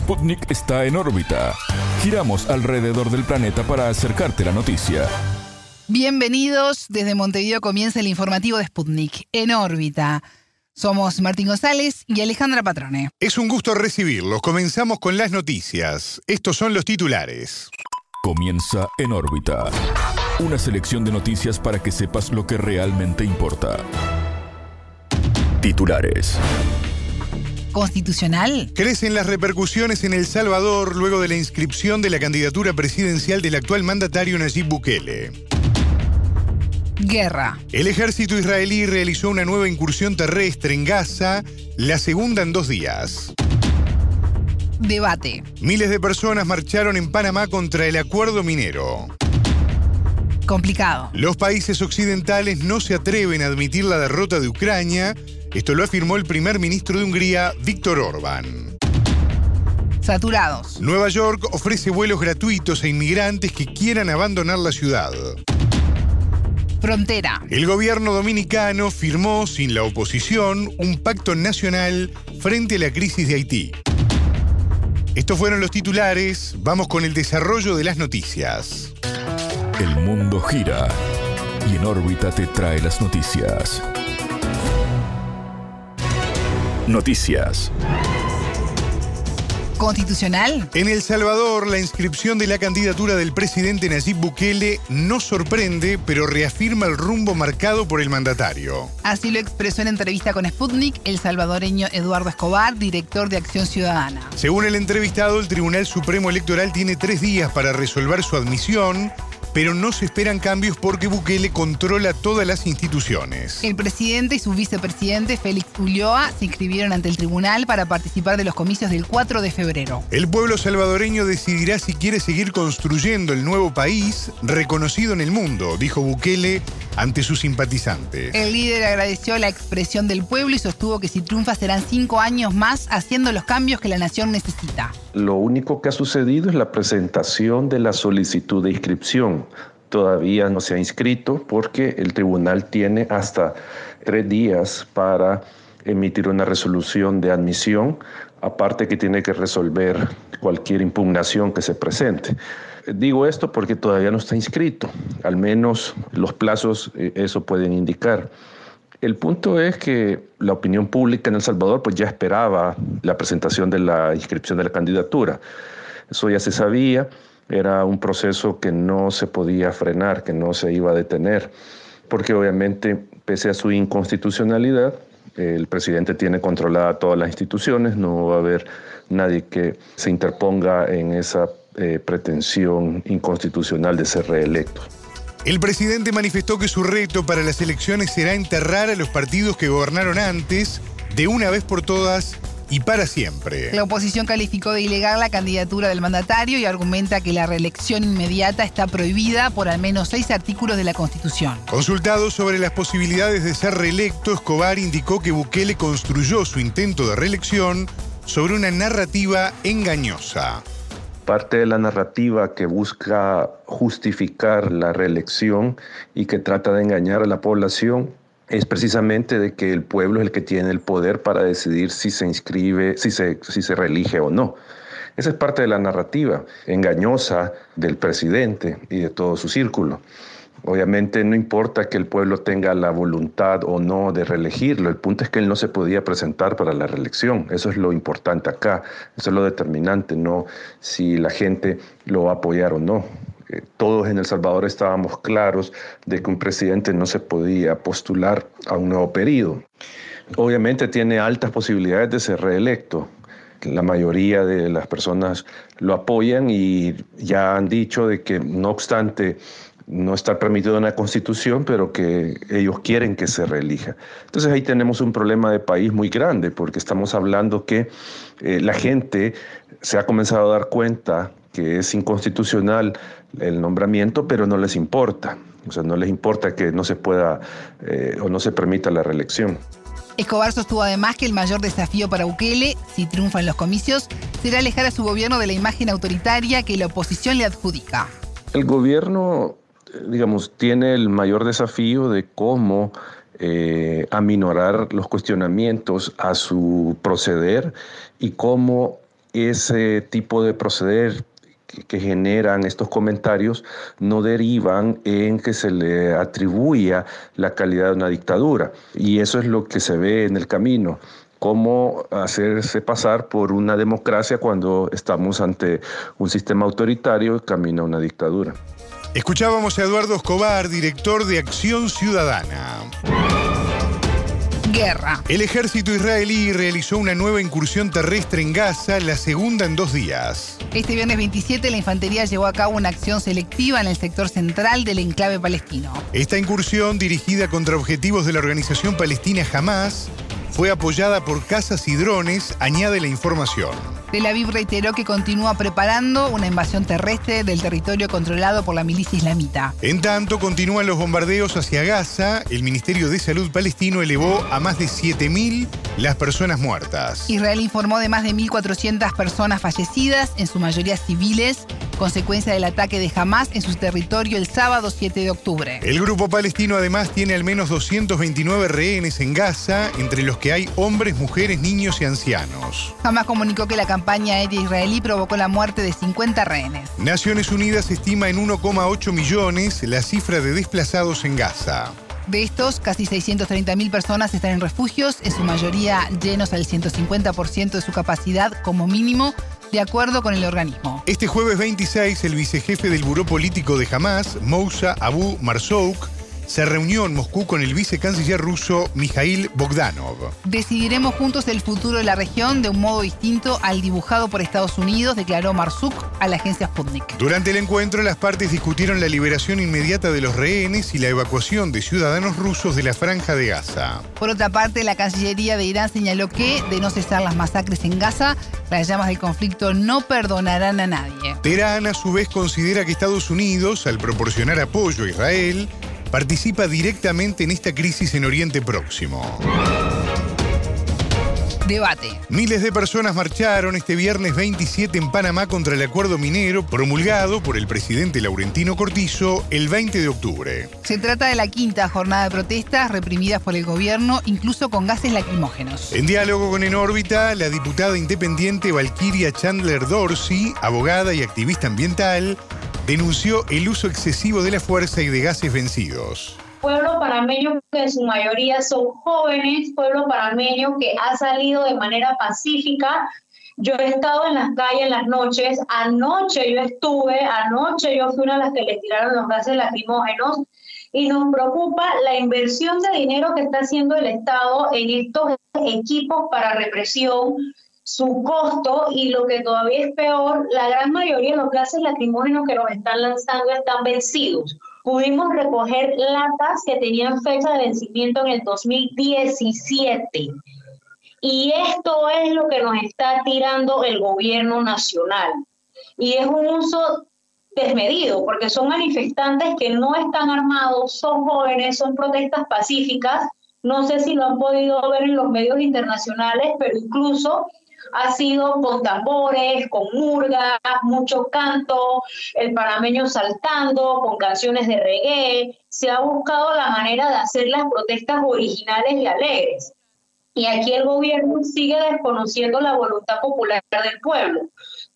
Sputnik está en órbita. Giramos alrededor del planeta para acercarte la noticia. Bienvenidos, desde Montevideo comienza el informativo de Sputnik, en órbita. Somos Martín González y Alejandra Patrone. Es un gusto recibirlos. Comenzamos con las noticias. Estos son los titulares. Comienza en órbita. Una selección de noticias para que sepas lo que realmente importa. Titulares. ¿Constitucional? Crecen las repercusiones en El Salvador luego de la inscripción de la candidatura presidencial del actual mandatario Nayib Bukele. Guerra. El ejército israelí realizó una nueva incursión terrestre en Gaza, la segunda en dos días. Debate. Miles de personas marcharon en Panamá contra el acuerdo minero. Complicado. Los países occidentales no se atreven a admitir la derrota de Ucrania. Esto lo afirmó el primer ministro de Hungría, Víctor Orbán. Saturados. Nueva York ofrece vuelos gratuitos a inmigrantes que quieran abandonar la ciudad. Frontera. El gobierno dominicano firmó, sin la oposición, un pacto nacional frente a la crisis de Haití. Estos fueron los titulares. Vamos con el desarrollo de las noticias. El mundo gira y en órbita te trae las noticias. Noticias. ¿Constitucional? En El Salvador, la inscripción de la candidatura del presidente Nayib Bukele no sorprende, pero reafirma el rumbo marcado por el mandatario. Así lo expresó en entrevista con Sputnik el salvadoreño Eduardo Escobar, director de Acción Ciudadana. Según el entrevistado, el Tribunal Supremo Electoral tiene tres días para resolver su admisión pero no se esperan cambios porque Bukele controla todas las instituciones. El presidente y su vicepresidente Félix Ulloa se inscribieron ante el tribunal para participar de los comicios del 4 de febrero. El pueblo salvadoreño decidirá si quiere seguir construyendo el nuevo país reconocido en el mundo, dijo Bukele ante sus simpatizantes. El líder agradeció la expresión del pueblo y sostuvo que si triunfa serán cinco años más haciendo los cambios que la nación necesita. Lo único que ha sucedido es la presentación de la solicitud de inscripción. Todavía no se ha inscrito porque el tribunal tiene hasta tres días para emitir una resolución de admisión, aparte que tiene que resolver cualquier impugnación que se presente. Digo esto porque todavía no está inscrito, al menos los plazos eh, eso pueden indicar. El punto es que la opinión pública en El Salvador pues ya esperaba la presentación de la inscripción de la candidatura. Eso ya se sabía, era un proceso que no se podía frenar, que no se iba a detener, porque obviamente, pese a su inconstitucionalidad, el presidente tiene controlada todas las instituciones, no va a haber nadie que se interponga en esa eh, pretensión inconstitucional de ser reelecto. El presidente manifestó que su reto para las elecciones será enterrar a los partidos que gobernaron antes, de una vez por todas y para siempre. La oposición calificó de ilegal la candidatura del mandatario y argumenta que la reelección inmediata está prohibida por al menos seis artículos de la Constitución. Consultado sobre las posibilidades de ser reelecto, Escobar indicó que Bukele construyó su intento de reelección sobre una narrativa engañosa parte de la narrativa que busca justificar la reelección y que trata de engañar a la población es precisamente de que el pueblo es el que tiene el poder para decidir si se inscribe, si se, si se o no. Esa es parte de la narrativa engañosa del presidente y de todo su círculo. Obviamente no importa que el pueblo tenga la voluntad o no de reelegirlo, el punto es que él no se podía presentar para la reelección. Eso es lo importante acá, eso es lo determinante, no si la gente lo va a apoyar o no. Todos en El Salvador estábamos claros de que un presidente no se podía postular a un nuevo periodo. Obviamente tiene altas posibilidades de ser reelecto, la mayoría de las personas lo apoyan y ya han dicho de que no obstante no está permitido en la Constitución, pero que ellos quieren que se reelija. Entonces ahí tenemos un problema de país muy grande, porque estamos hablando que eh, la gente se ha comenzado a dar cuenta que es inconstitucional el nombramiento, pero no les importa. O sea, no les importa que no se pueda eh, o no se permita la reelección. Escobar sostuvo además que el mayor desafío para Bukele, si triunfa en los comicios, será alejar a su gobierno de la imagen autoritaria que la oposición le adjudica. El gobierno digamos, tiene el mayor desafío de cómo eh, aminorar los cuestionamientos a su proceder y cómo ese tipo de proceder que, generan estos comentarios no derivan en que se le atribuya la calidad de una dictadura. Y eso es lo que se ve en el camino cómo hacerse pasar por una democracia cuando estamos ante un sistema autoritario y camino a una dictadura. Escuchábamos a Eduardo Escobar, director de Acción Ciudadana. Guerra. El ejército israelí realizó una nueva incursión terrestre en Gaza, la segunda en dos días. Este viernes 27 la infantería llevó a cabo una acción selectiva en el sector central del enclave palestino. Esta incursión, dirigida contra objetivos de la organización palestina Hamas, fue apoyada por casas y drones, añade la información. Tel Aviv reiteró que continúa preparando una invasión terrestre del territorio controlado por la milicia islamita. En tanto, continúan los bombardeos hacia Gaza. El Ministerio de Salud palestino elevó a más de 7.000 las personas muertas. Israel informó de más de 1.400 personas fallecidas, en su mayoría civiles, consecuencia del ataque de Hamas en su territorio el sábado 7 de octubre. El grupo palestino además tiene al menos 229 rehenes en Gaza, entre los que hay hombres, mujeres, niños y ancianos. Hamas comunicó que la campaña aérea israelí provocó la muerte de 50 rehenes. Naciones Unidas estima en 1,8 millones la cifra de desplazados en Gaza. De estos, casi 630.000 personas están en refugios, en su mayoría llenos al 150% de su capacidad como mínimo, de acuerdo con el organismo. Este jueves 26, el vicejefe del Buró Político de Hamas, Moussa Abu Marzouk, se reunió en Moscú con el vicecanciller ruso Mikhail Bogdanov. Decidiremos juntos el futuro de la región de un modo distinto al dibujado por Estados Unidos, declaró Marzuk a la agencia Sputnik. Durante el encuentro, las partes discutieron la liberación inmediata de los rehenes y la evacuación de ciudadanos rusos de la franja de Gaza. Por otra parte, la Cancillería de Irán señaló que, de no cesar las masacres en Gaza, las llamas del conflicto no perdonarán a nadie. Teherán, a su vez, considera que Estados Unidos, al proporcionar apoyo a Israel, participa directamente en esta crisis en Oriente Próximo. Debate. Miles de personas marcharon este viernes 27 en Panamá contra el acuerdo minero promulgado por el presidente Laurentino Cortizo el 20 de octubre. Se trata de la quinta jornada de protestas reprimidas por el gobierno, incluso con gases lacrimógenos. En diálogo con En órbita, la diputada independiente Valkyria Chandler Dorsey, abogada y activista ambiental, denunció el uso excesivo de la fuerza y de gases vencidos. Pueblo panameño que en su mayoría son jóvenes, pueblo panameño que ha salido de manera pacífica. Yo he estado en las calles en las noches, anoche yo estuve, anoche yo fui una de las que le tiraron los gases lacrimógenos y nos preocupa la inversión de dinero que está haciendo el Estado en estos equipos para represión, su costo y lo que todavía es peor, la gran mayoría de los gases lacrimógenos que nos están lanzando están vencidos. Pudimos recoger latas que tenían fecha de vencimiento en el 2017. Y esto es lo que nos está tirando el gobierno nacional. Y es un uso desmedido, porque son manifestantes que no están armados, son jóvenes, son protestas pacíficas. No sé si lo han podido ver en los medios internacionales, pero incluso ha sido con tambores, con murgas, mucho canto, el panameño saltando, con canciones de reggae. Se ha buscado la manera de hacer las protestas originales y alegres. Y aquí el gobierno sigue desconociendo la voluntad popular del pueblo.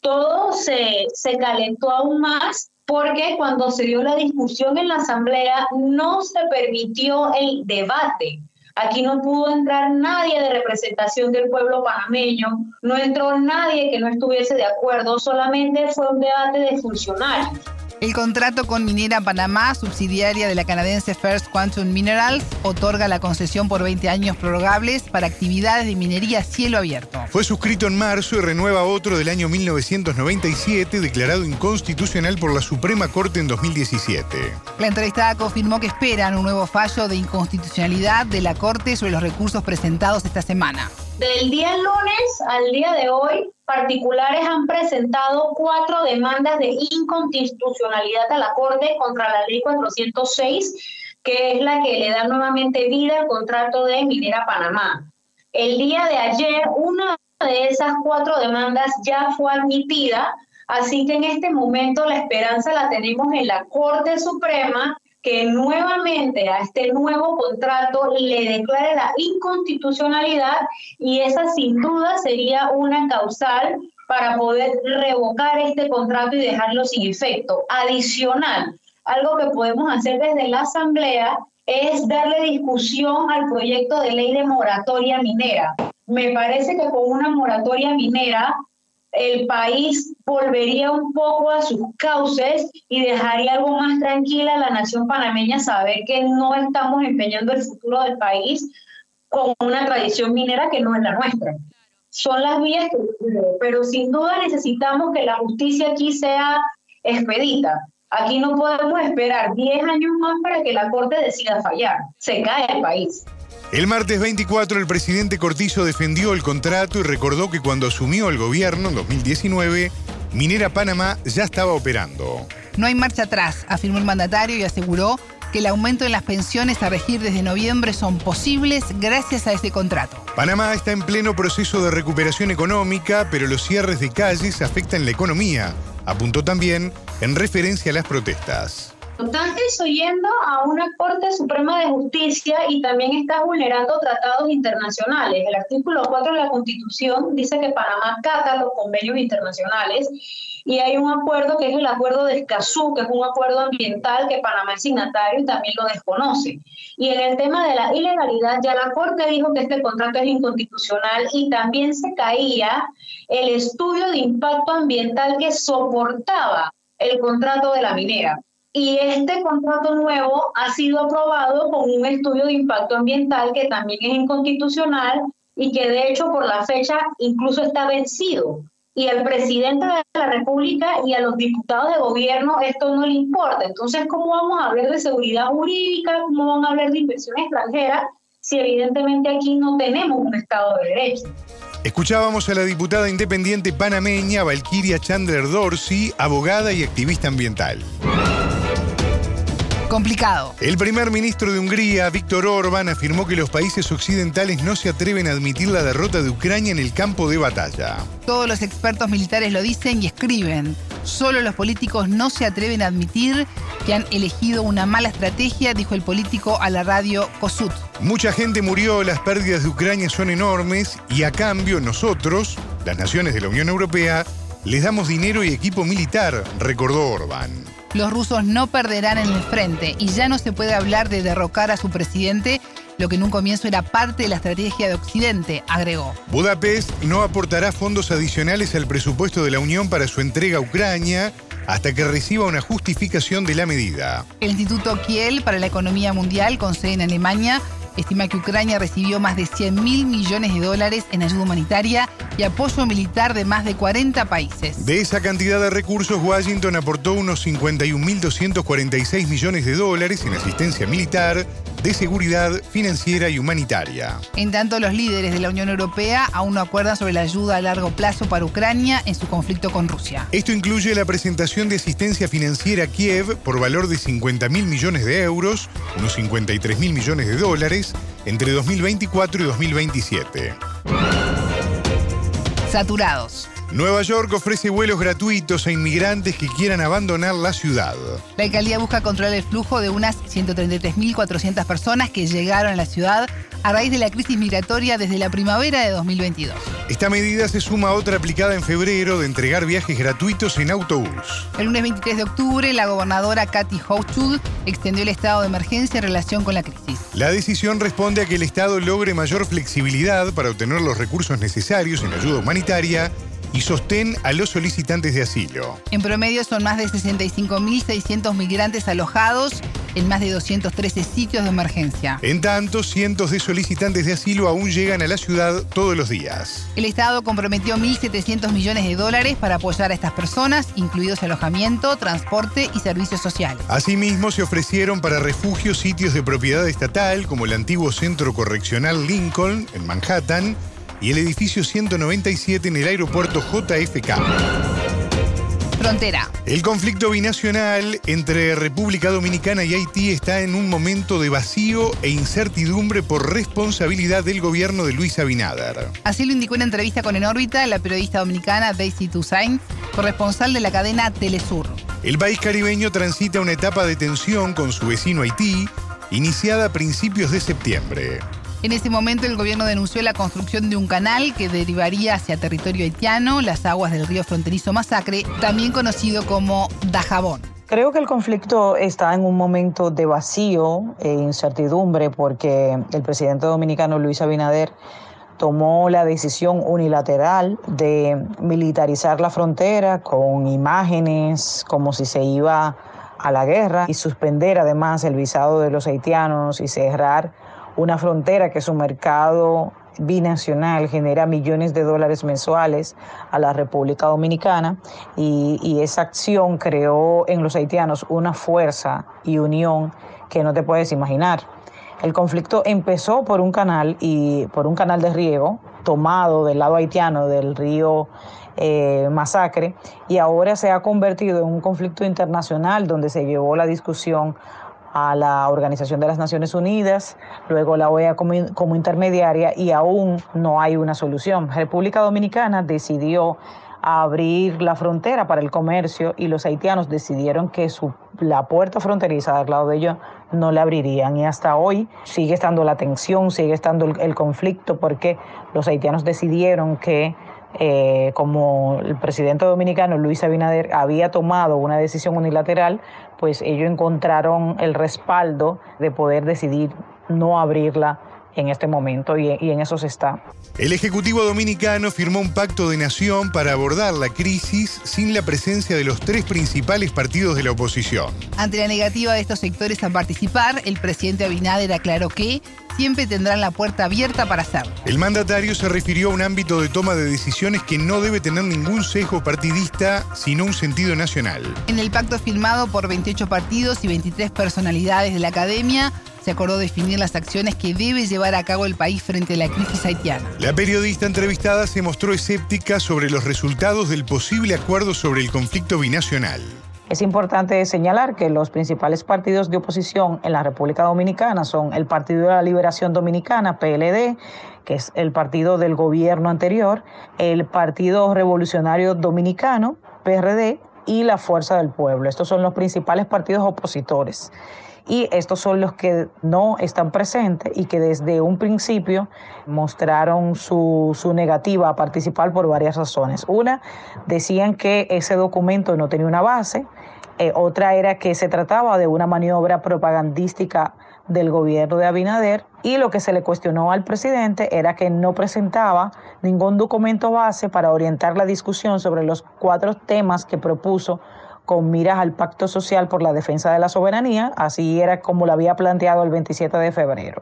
Todo se, se calentó aún más porque cuando se dio la discusión en la Asamblea no se permitió el debate Aquí no pudo entrar nadie de representación del pueblo panameño, no entró nadie que no estuviese de acuerdo, solamente fue un debate de funcionarios. El contrato con Minera Panamá, subsidiaria de la canadiense First Quantum Minerals, otorga la concesión por 20 años prorrogables para actividades de minería a cielo abierto. Fue suscrito en marzo y renueva otro del año 1997, declarado inconstitucional por la Suprema Corte en 2017. La entrevistada confirmó que esperan un nuevo fallo de inconstitucionalidad de la Corte sobre los recursos presentados esta semana. Del día lunes al día de hoy, particulares han presentado cuatro demandas de inconstitucionalidad a la Corte contra la Ley 406, que es la que le da nuevamente vida al contrato de Minera Panamá. El día de ayer, una de esas cuatro demandas ya fue admitida, así que en este momento la esperanza la tenemos en la Corte Suprema que nuevamente a este nuevo contrato le declare la inconstitucionalidad y esa sin duda sería una causal para poder revocar este contrato y dejarlo sin efecto. Adicional, algo que podemos hacer desde la Asamblea es darle discusión al proyecto de ley de moratoria minera. Me parece que con una moratoria minera el país volvería un poco a sus cauces y dejaría algo más tranquila a la nación panameña saber que no estamos empeñando el futuro del país con una tradición minera que no es la nuestra. Son las vías que pero sin duda necesitamos que la justicia aquí sea expedita. Aquí no podemos esperar 10 años más para que la Corte decida fallar. Se cae el país. El martes 24 el presidente Cortizo defendió el contrato y recordó que cuando asumió el gobierno en 2019, Minera Panamá ya estaba operando. No hay marcha atrás, afirmó el mandatario y aseguró que el aumento en las pensiones a regir desde noviembre son posibles gracias a este contrato. Panamá está en pleno proceso de recuperación económica, pero los cierres de calles afectan la economía, apuntó también en referencia a las protestas. Estás oyendo a una Corte Suprema de Justicia y también estás vulnerando tratados internacionales. El artículo 4 de la Constitución dice que Panamá cata los convenios internacionales y hay un acuerdo que es el acuerdo de Escazú, que es un acuerdo ambiental que Panamá es signatario y también lo desconoce. Y en el tema de la ilegalidad, ya la Corte dijo que este contrato es inconstitucional y también se caía el estudio de impacto ambiental que soportaba el contrato de la minera. Y este contrato nuevo ha sido aprobado con un estudio de impacto ambiental que también es inconstitucional y que de hecho por la fecha incluso está vencido. Y al presidente de la República y a los diputados de gobierno esto no le importa. Entonces, ¿cómo vamos a hablar de seguridad jurídica? ¿Cómo van a hablar de inversión extranjera si evidentemente aquí no tenemos un Estado de Derecho? Escuchábamos a la diputada independiente panameña Valquiria Chandler Dorsey, abogada y activista ambiental complicado. El primer ministro de Hungría, Víctor Orbán, afirmó que los países occidentales no se atreven a admitir la derrota de Ucrania en el campo de batalla. Todos los expertos militares lo dicen y escriben. Solo los políticos no se atreven a admitir que han elegido una mala estrategia, dijo el político a la radio Kosut. Mucha gente murió, las pérdidas de Ucrania son enormes y a cambio nosotros, las naciones de la Unión Europea, les damos dinero y equipo militar, recordó Orbán. Los rusos no perderán en el frente y ya no se puede hablar de derrocar a su presidente, lo que en un comienzo era parte de la estrategia de Occidente, agregó. Budapest no aportará fondos adicionales al presupuesto de la Unión para su entrega a Ucrania hasta que reciba una justificación de la medida. El Instituto Kiel para la Economía Mundial, con sede en Alemania, estima que Ucrania recibió más de 100 mil millones de dólares en ayuda humanitaria y apoyo militar de más de 40 países. De esa cantidad de recursos, Washington aportó unos 51.246 millones de dólares en asistencia militar, de seguridad financiera y humanitaria. En tanto, los líderes de la Unión Europea aún no acuerdan sobre la ayuda a largo plazo para Ucrania en su conflicto con Rusia. Esto incluye la presentación de asistencia financiera a Kiev por valor de 50 mil millones de euros, unos 53 mil millones de dólares, entre 2024 y 2027. Saturados. Nueva York ofrece vuelos gratuitos a inmigrantes que quieran abandonar la ciudad. La alcaldía busca controlar el flujo de unas 133.400 personas que llegaron a la ciudad a raíz de la crisis migratoria desde la primavera de 2022. Esta medida se suma a otra aplicada en febrero de entregar viajes gratuitos en autobús. El lunes 23 de octubre, la gobernadora Kathy Hochul extendió el estado de emergencia en relación con la crisis. La decisión responde a que el Estado logre mayor flexibilidad para obtener los recursos necesarios en ayuda humanitaria y sostén a los solicitantes de asilo. En promedio son más de 65.600 migrantes alojados en más de 213 sitios de emergencia. En tanto, cientos de solicitantes de asilo aún llegan a la ciudad todos los días. El Estado comprometió 1.700 millones de dólares para apoyar a estas personas, incluidos alojamiento, transporte y servicios sociales. Asimismo, se ofrecieron para refugios sitios de propiedad estatal, como el antiguo Centro Correccional Lincoln, en Manhattan, y el edificio 197 en el aeropuerto JFK. Frontera. El conflicto binacional entre República Dominicana y Haití está en un momento de vacío e incertidumbre por responsabilidad del gobierno de Luis Abinader. Así lo indicó en entrevista con En órbita la periodista dominicana Daisy Toussaint, corresponsal de la cadena Telesur. El país caribeño transita una etapa de tensión con su vecino Haití, iniciada a principios de septiembre. En ese momento el gobierno denunció la construcción de un canal que derivaría hacia territorio haitiano las aguas del río fronterizo Masacre, también conocido como Dajabón. Creo que el conflicto está en un momento de vacío e incertidumbre porque el presidente dominicano Luis Abinader tomó la decisión unilateral de militarizar la frontera con imágenes como si se iba a la guerra y suspender además el visado de los haitianos y cerrar una frontera que su mercado binacional genera millones de dólares mensuales a la República Dominicana y, esa acción creó en los haitianos una fuerza y unión que no te puedes imaginar. El conflicto empezó por un canal y por un canal de riego tomado del lado haitiano del río eh, Masacre y ahora se ha convertido en un conflicto internacional donde se llevó la discusión a la Organización de las Naciones Unidas, luego la OEA como, como intermediaria y aún no hay una solución. República Dominicana decidió abrir la frontera para el comercio y los haitianos decidieron que su, la puerta fronteriza al lado de ellos no la abrirían. Y hasta hoy sigue estando la tensión, sigue estando el conflicto porque los haitianos decidieron que eh, como el presidente dominicano Luis Abinader había tomado una decisión unilateral, pues ellos encontraron el respaldo de poder decidir no abrirla en este momento y, y, en eso se está. El Ejecutivo Dominicano firmó un pacto de nación para abordar la crisis sin la presencia de los tres principales partidos de la oposición. Ante la negativa de estos sectores a participar, el presidente Abinader aclaró que siempre tendrán la puerta abierta para hacerlo. El mandatario se refirió a un ámbito de toma de decisiones que no debe tener ningún sesgo partidista, sino un sentido nacional. En el pacto firmado por 28 partidos y 23 personalidades de la academia, se acordó definir las acciones que debe llevar a cabo el país frente a la crisis haitiana. La periodista entrevistada se mostró escéptica sobre los resultados del posible acuerdo sobre el conflicto binacional. Es importante señalar que los principales partidos de oposición en la República Dominicana son el Partido de la Liberación Dominicana, PLD, que es el partido del gobierno anterior, el Partido Revolucionario Dominicano, PRD, y la Fuerza del Pueblo. Estos son los principales partidos opositores y estos son los que no están presentes y que desde un principio mostraron su, su, negativa a participar por varias razones. Una, decían que ese documento no tenía una base, eh, otra era que se trataba de una maniobra propagandística del gobierno de Abinader y lo que se le cuestionó al presidente era que no presentaba ningún documento base para orientar la discusión sobre los cuatro temas que propuso con miras al Pacto Social por la Defensa de la Soberanía, así era como lo había planteado el 27 de febrero.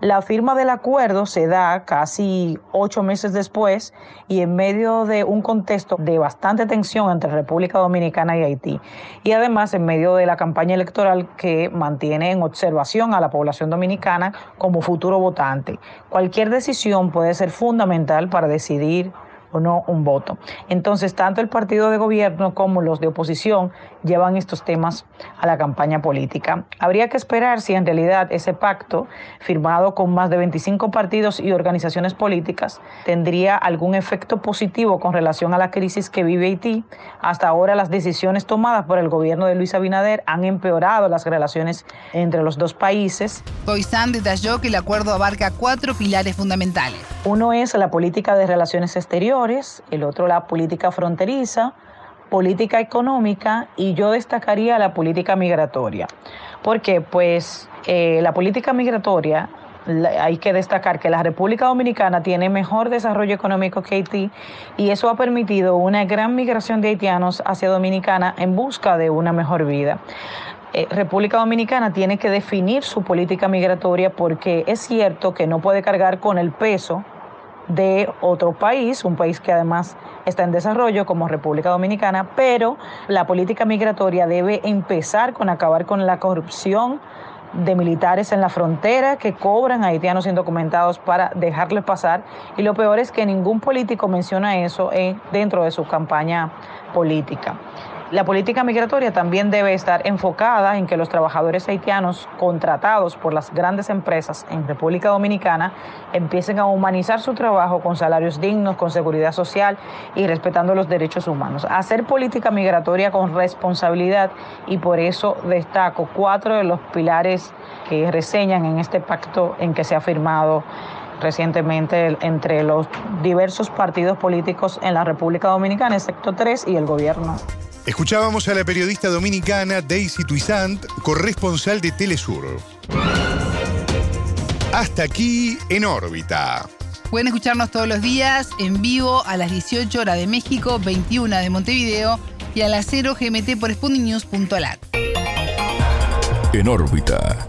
La firma del acuerdo se da casi ocho meses después y en medio de un contexto de bastante tensión entre República Dominicana y Haití, y además en medio de la campaña electoral que mantiene en observación a la población dominicana como futuro votante. Cualquier decisión puede ser fundamental para decidir o no un voto. Entonces, tanto el partido de gobierno como los de oposición llevan estos temas a la campaña política. Habría que esperar si en realidad ese pacto, firmado con más de 25 partidos y organizaciones políticas, tendría algún efecto positivo con relación a la crisis que vive Haití. Hasta ahora las decisiones tomadas por el gobierno de Luis Abinader han empeorado las relaciones entre los dos países. Toizán detalló que el acuerdo abarca cuatro pilares fundamentales. Uno es la política de relaciones exteriores, el otro la política fronteriza, política económica y yo destacaría la política migratoria. Porque pues eh, la política migratoria hay que destacar que la República Dominicana tiene mejor desarrollo económico que Haití y eso ha permitido una gran migración de haitianos hacia Dominicana en busca de una mejor vida. Eh, República Dominicana tiene que definir su política migratoria porque es cierto que no puede cargar con el peso de otro país, un país que además está en desarrollo como República Dominicana, pero la política migratoria debe empezar con acabar con la corrupción de militares en la frontera que cobran a haitianos indocumentados para dejarles pasar. Y lo peor es que ningún político menciona eso dentro de su campaña política. La política migratoria también debe estar enfocada en que los trabajadores haitianos contratados por las grandes empresas en República Dominicana empiecen a humanizar su trabajo con salarios dignos, con seguridad social y respetando los derechos humanos. Hacer política migratoria con responsabilidad y por eso destaco cuatro de los pilares que reseñan en este pacto en que se ha firmado recientemente entre los diversos partidos políticos en la República Dominicana, excepto tres, y el gobierno. Escuchábamos a la periodista dominicana Daisy Tuisant, corresponsal de Telesur. Hasta aquí en órbita. Pueden escucharnos todos los días en vivo a las 18 horas de México, 21 de Montevideo y a las 0 GMT por spundinews.lat. En órbita.